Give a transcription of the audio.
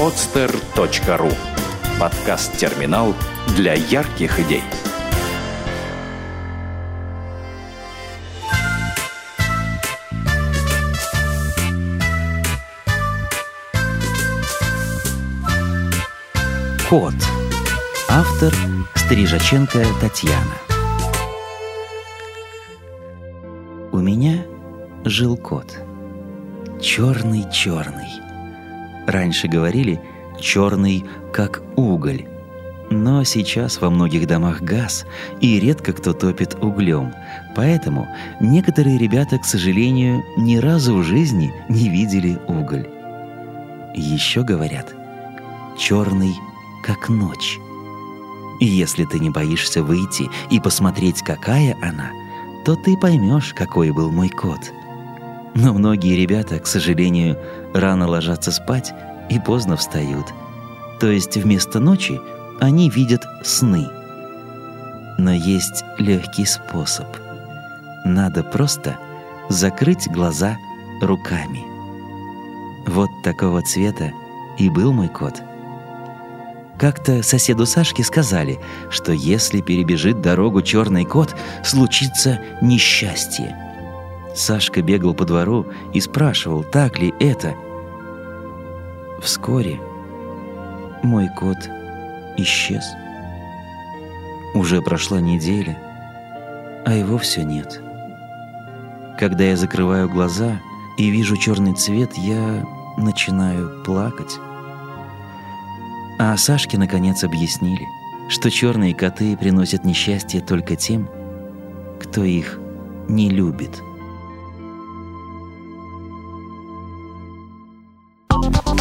podster.ru Подкаст-терминал для ярких идей. Кот. Автор Стрижаченко Татьяна. У меня жил кот. Черный-черный. Раньше говорили черный, как уголь. Но сейчас во многих домах газ, и редко кто топит углем. Поэтому некоторые ребята, к сожалению, ни разу в жизни не видели уголь. Еще говорят, черный, как ночь. И если ты не боишься выйти и посмотреть, какая она, то ты поймешь, какой был мой кот. Но многие ребята, к сожалению, рано ложатся спать и поздно встают. То есть вместо ночи они видят сны. Но есть легкий способ. Надо просто закрыть глаза руками. Вот такого цвета и был мой кот. Как-то соседу Сашке сказали, что если перебежит дорогу черный кот, случится несчастье. Сашка бегал по двору и спрашивал, так ли это. Вскоре мой кот исчез. Уже прошла неделя, а его все нет. Когда я закрываю глаза и вижу черный цвет, я начинаю плакать. А Сашке наконец объяснили, что черные коты приносят несчастье только тем, кто их не любит.